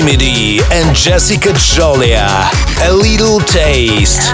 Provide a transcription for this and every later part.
Remedy and Jessica Jolia. A little taste.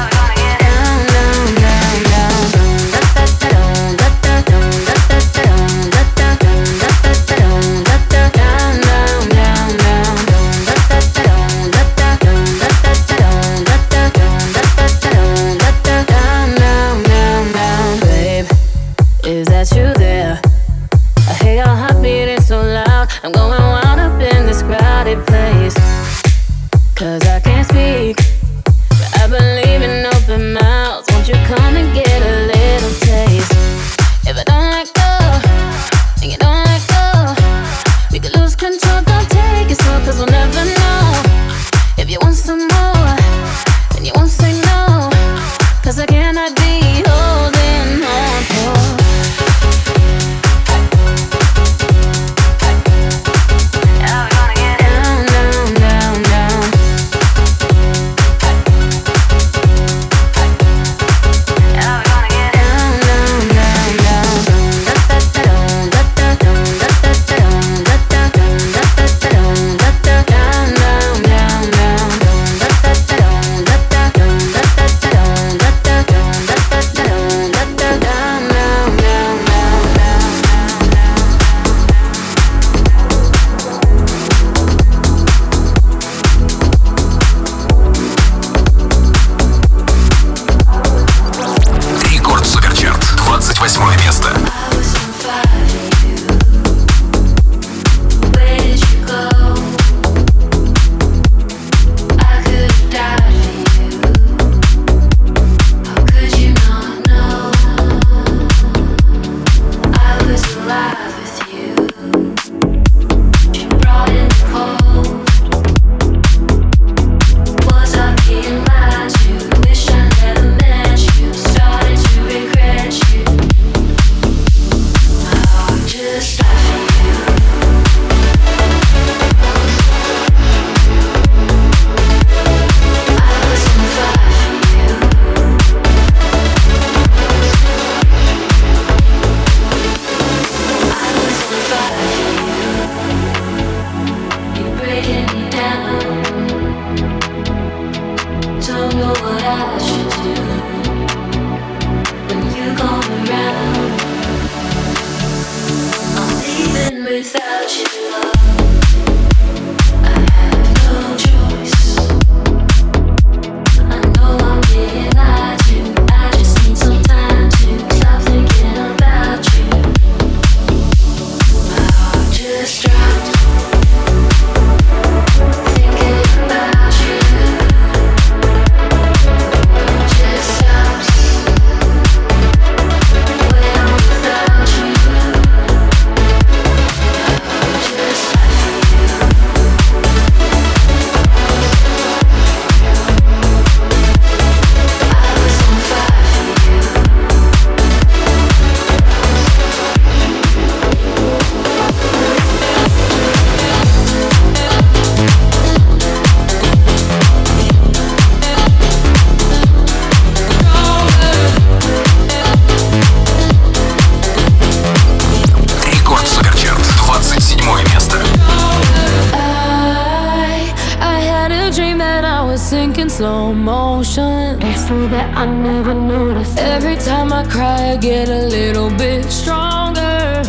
I never noticed. Every time I cry, I get a little bit stronger,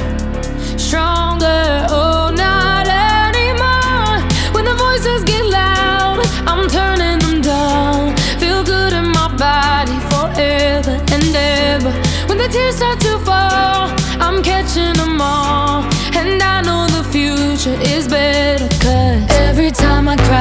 stronger. Oh, not anymore. When the voices get loud, I'm turning them down. Feel good in my body forever and ever. When the tears start to fall, I'm catching them all. And I know the future is better, cause every time I cry,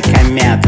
кометы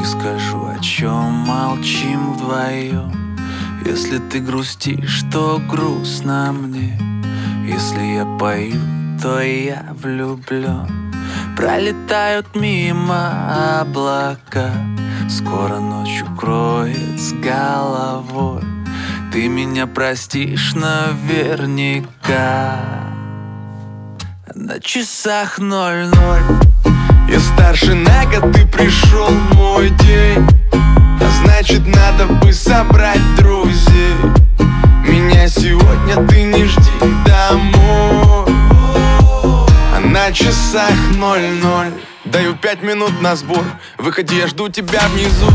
не скажу, о чем молчим вдвоем Если ты грустишь, то грустно мне Если я пою, то я влюблен Пролетают мимо облака Скоро ночью кроет с головой Ты меня простишь наверняка На часах ноль-ноль я старше на год, ты пришел мой день А значит надо бы собрать друзей Меня сегодня ты не жди домой А на часах ноль-ноль Даю пять минут на сбор Выходи, я жду тебя внизу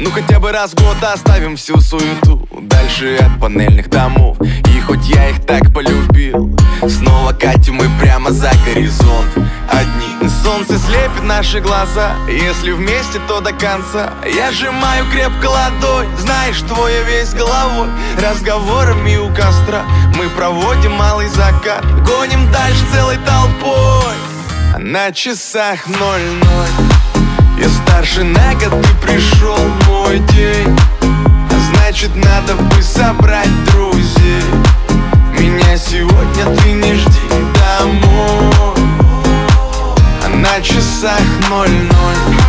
ну хотя бы раз в год оставим всю суету Дальше от панельных домов И хоть я их так полюбил Снова катим мы прямо за горизонт Одни Солнце слепит наши глаза Если вместе, то до конца Я сжимаю крепко ладонь Знаешь, твоя весь головой Разговорами у костра Мы проводим малый закат Гоним дальше целой толпой На часах ноль-ноль Я старше на год, и пришел мой день А значит, надо бы собрать друг меня сегодня ты не жди домой А на часах ноль-ноль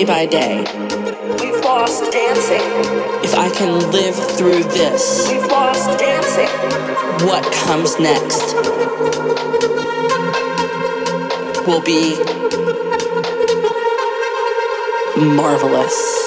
day by day. We've lost dancing. If I can live through this, we've lost dancing. What comes next will be marvelous.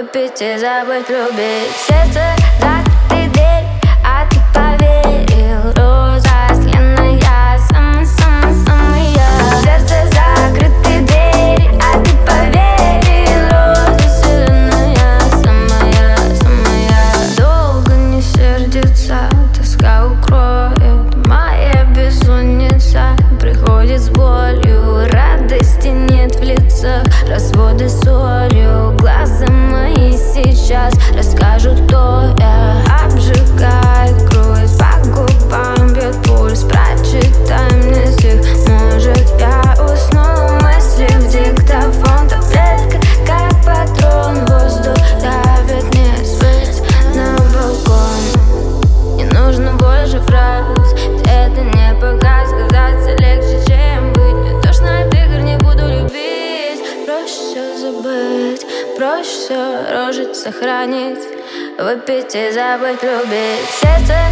Выпить и забыть любить Сердце закрыто быть любить Сердце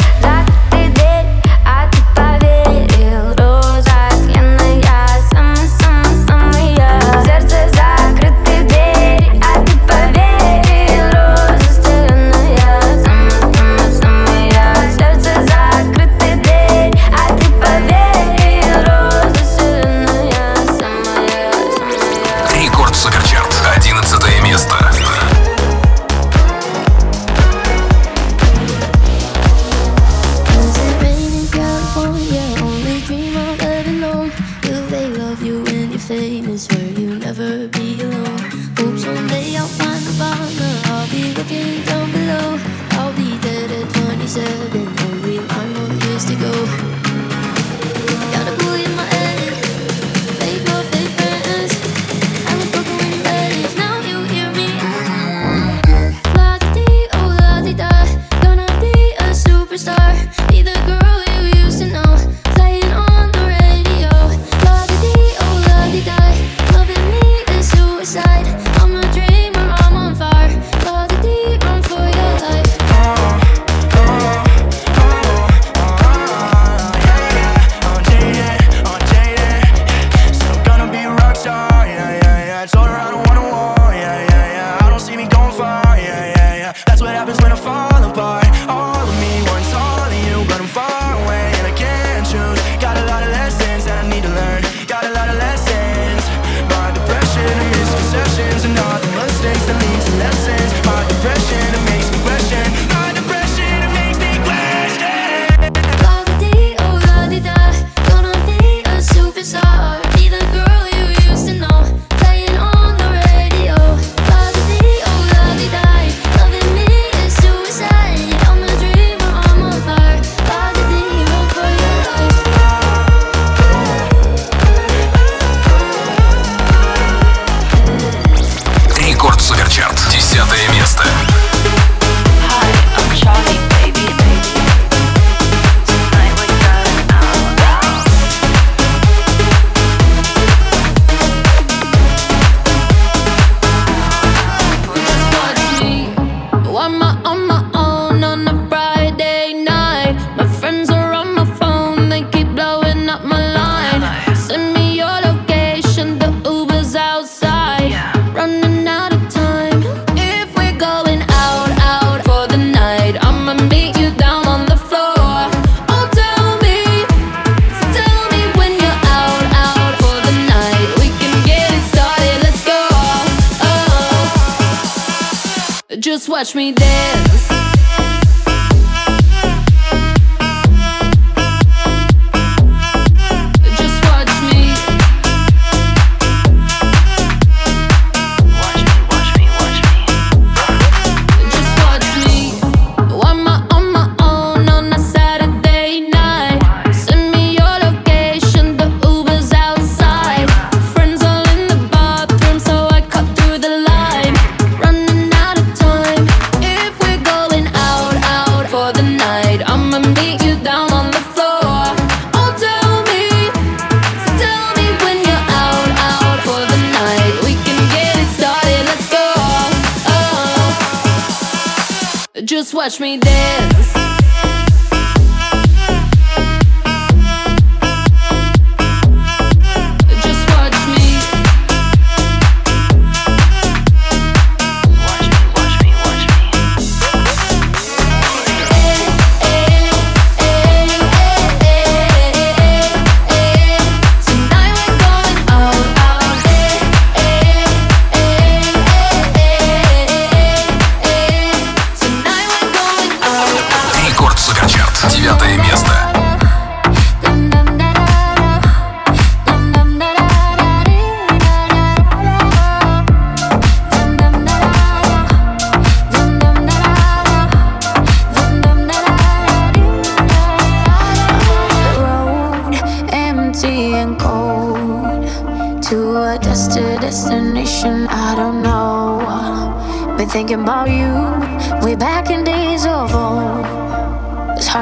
Рекорд Суперчарт. Девятое место.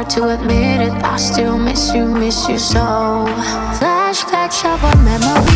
hard to admit it. I still miss you, miss you so. Flashbacks of our memories.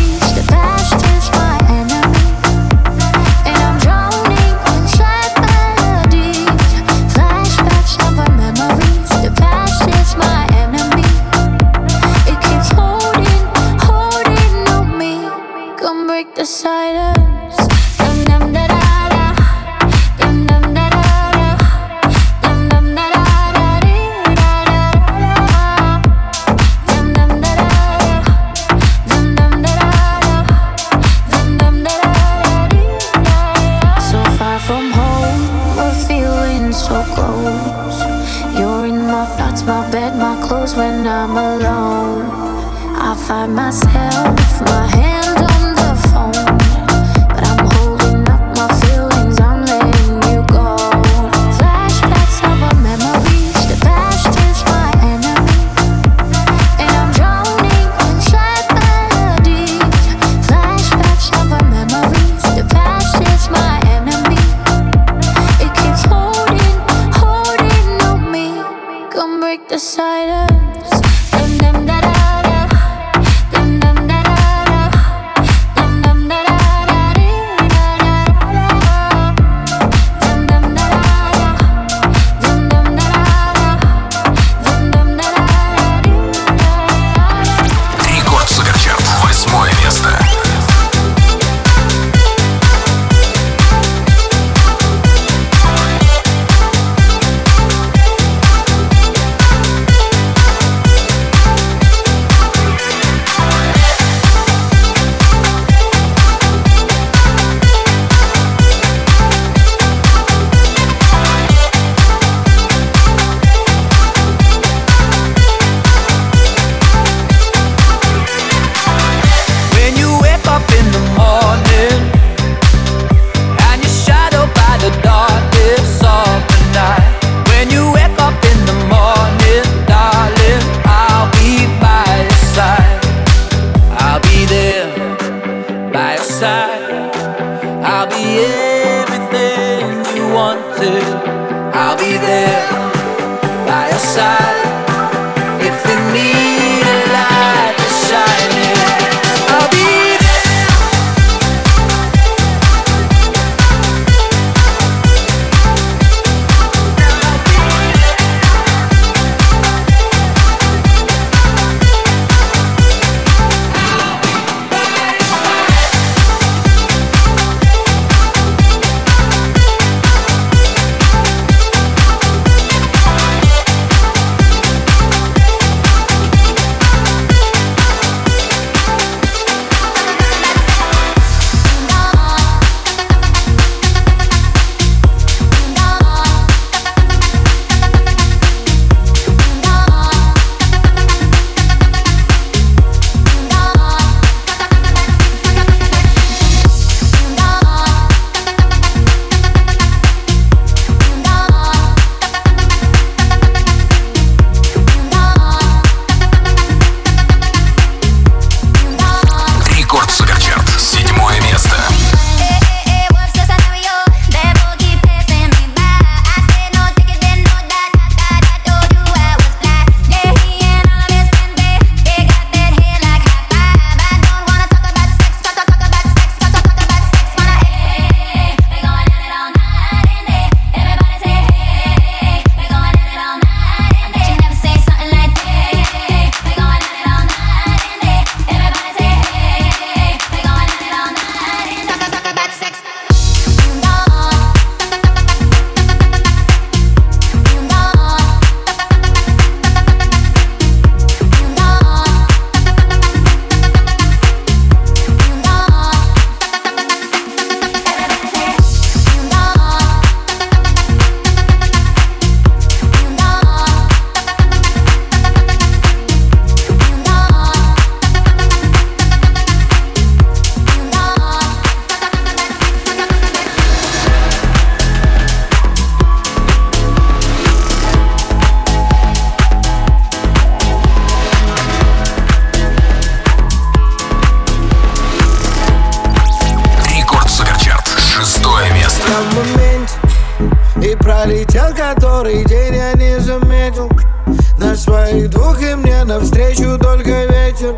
только ветер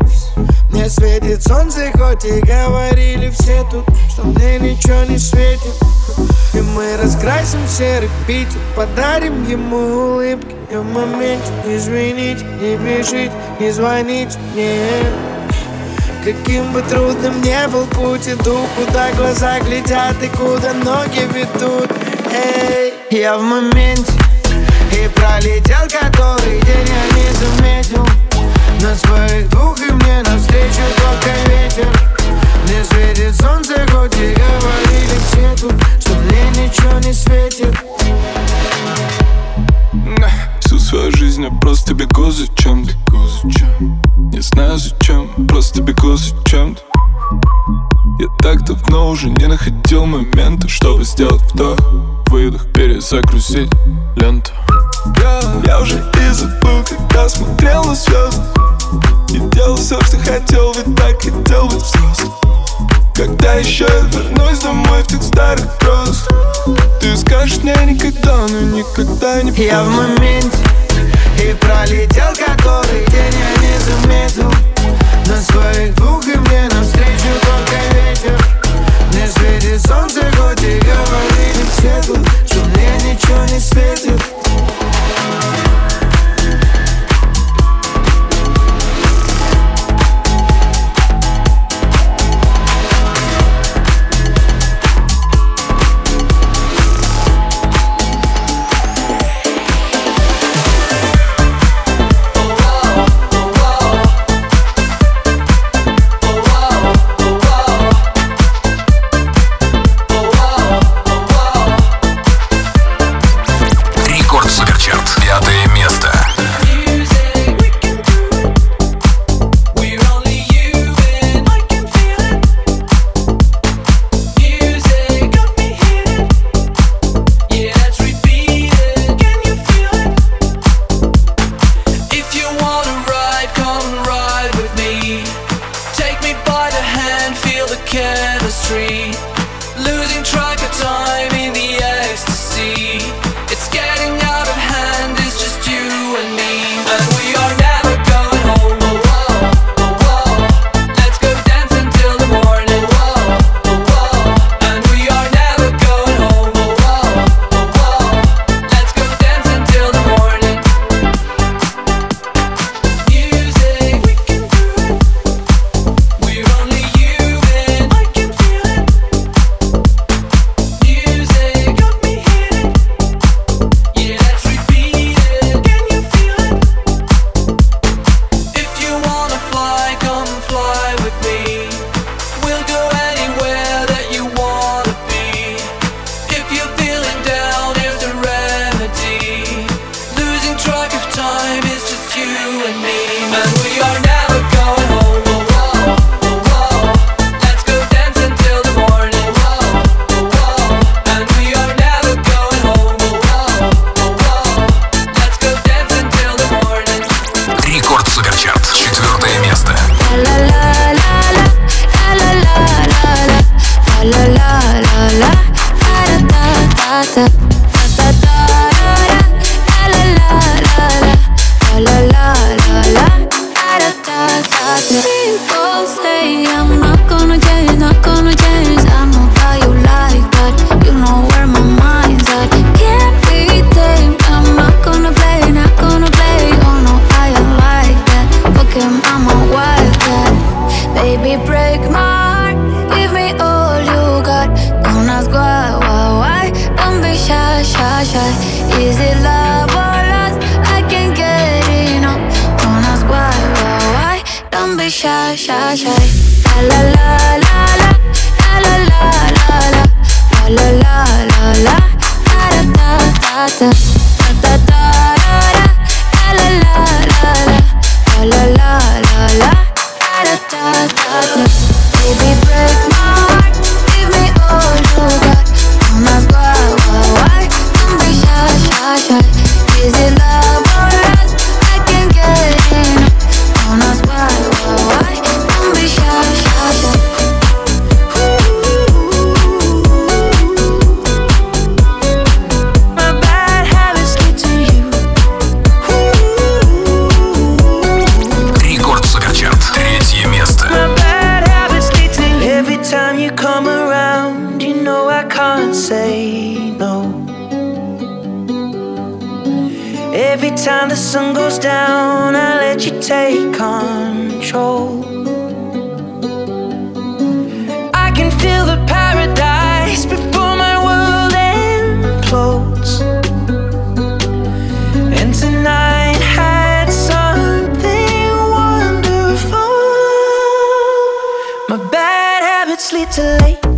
Мне светит солнце, хоть и говорили все тут Что мне ничего не светит И мы раскрасим серый Питер Подарим ему улыбки И в моменте не звенить, не бежить, не звонить мне. Каким бы трудным не был путь, иду, куда глаза глядят и куда ноги ведут. Эй, я в моменте, и пролетел который день, я не заметил. На своих двух и мне навстречу только ветер Не светит солнце, хоть и говорили все тут Что мне ничего не светит Всю свою жизнь я просто бегу за чем-то Не знаю зачем, просто бегу за чем-то Я так давно уже не находил момента, чтобы сделать вдох выдох, перезагрузить ленту Я уже и забыл, когда смотрел на звезды И делал все, что хотел, ведь так хотел быть взрослым Когда еще я вернусь домой в тех старых гроз Ты скажешь мне никогда, но никогда не поздно Я в моменте и пролетел который день, я не заметил На своих двух и мне навстречу только ветер Не светит солнце, хоть и говорит свету Что мне ничего не светит Sleep too late.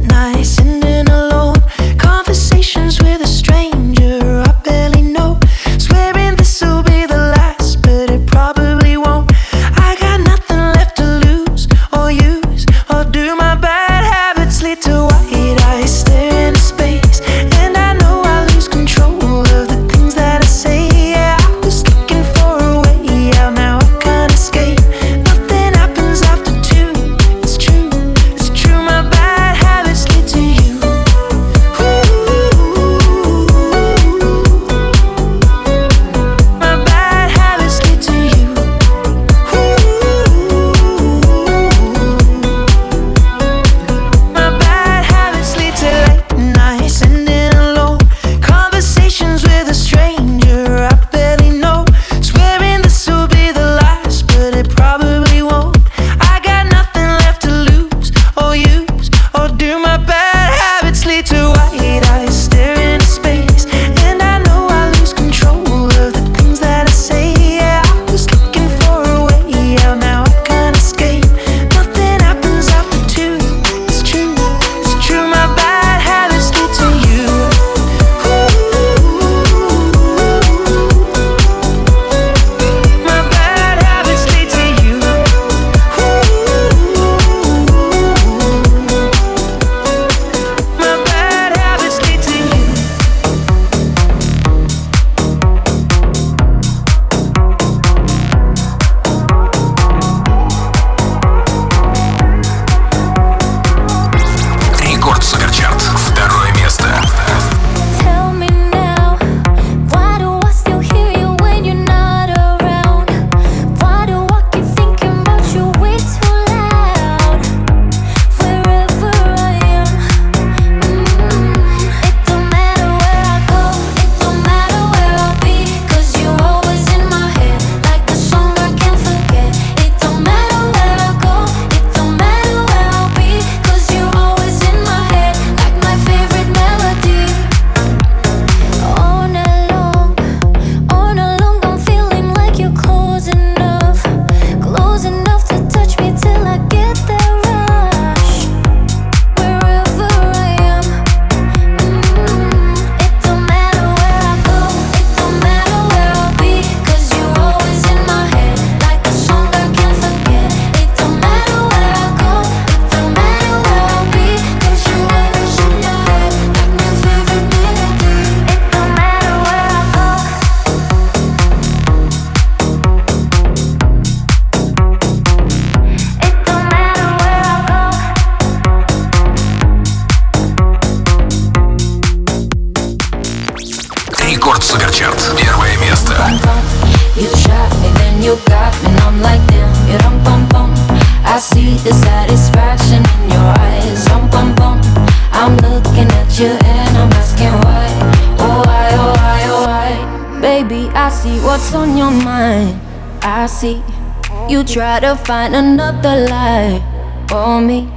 find another life for me.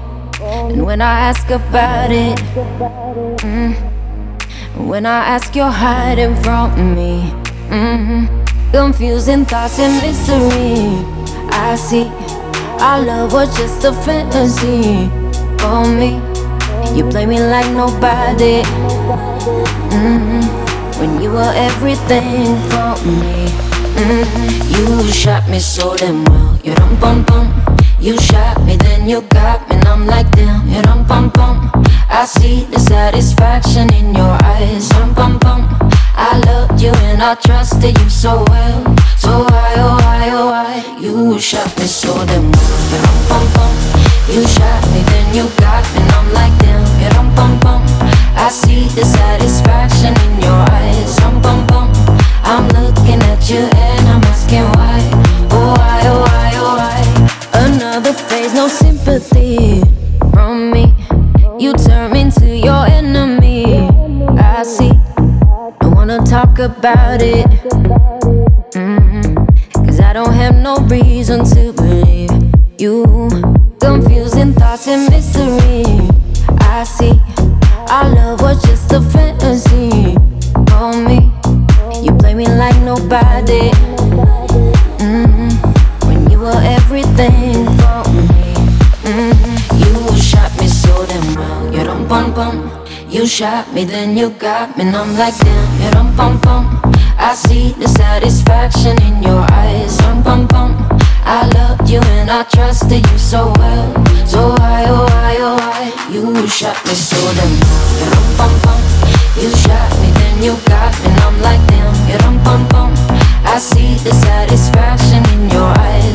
And when I ask about it, mm, when I ask, you're hiding from me. Mm, confusing thoughts and mystery. I see our love was just a fantasy for me. You play me like nobody. Mm, when you were everything for me. Mm-hmm. You shot me so damn well. You rum bum bum. You shot me, then you got me, and I'm like damn. You rum bum bum. I see the satisfaction in your eyes. Rum bum bum. I loved you and I trusted you so well. So why oh why oh why? You shot me so damn well. You rum bum bum. You shot me, then you got me, and I'm like damn. You rum bum bum. I see the satisfaction in your eyes. Rum bum bum. I'm looking at you. about it. Mm-hmm. Cause I don't have no reason to believe you. Confusing thoughts and mystery. I see our love was just a fantasy. On me, you play me like nobody. Mm-hmm. When you were everything for me, mm-hmm. you shot me so damn well. You don't bum bum. You shot me, then you got me, and I'm like damn, yeah, dum pum pum. I see the satisfaction in your eyes, dum pum pum. I loved you and I trusted you so well, so why oh why oh why you shot me so damn, yeah, dum pum pum. You shot me, then you got me, and I'm like damn, yeah, dum pum pum. I see the satisfaction in your eyes.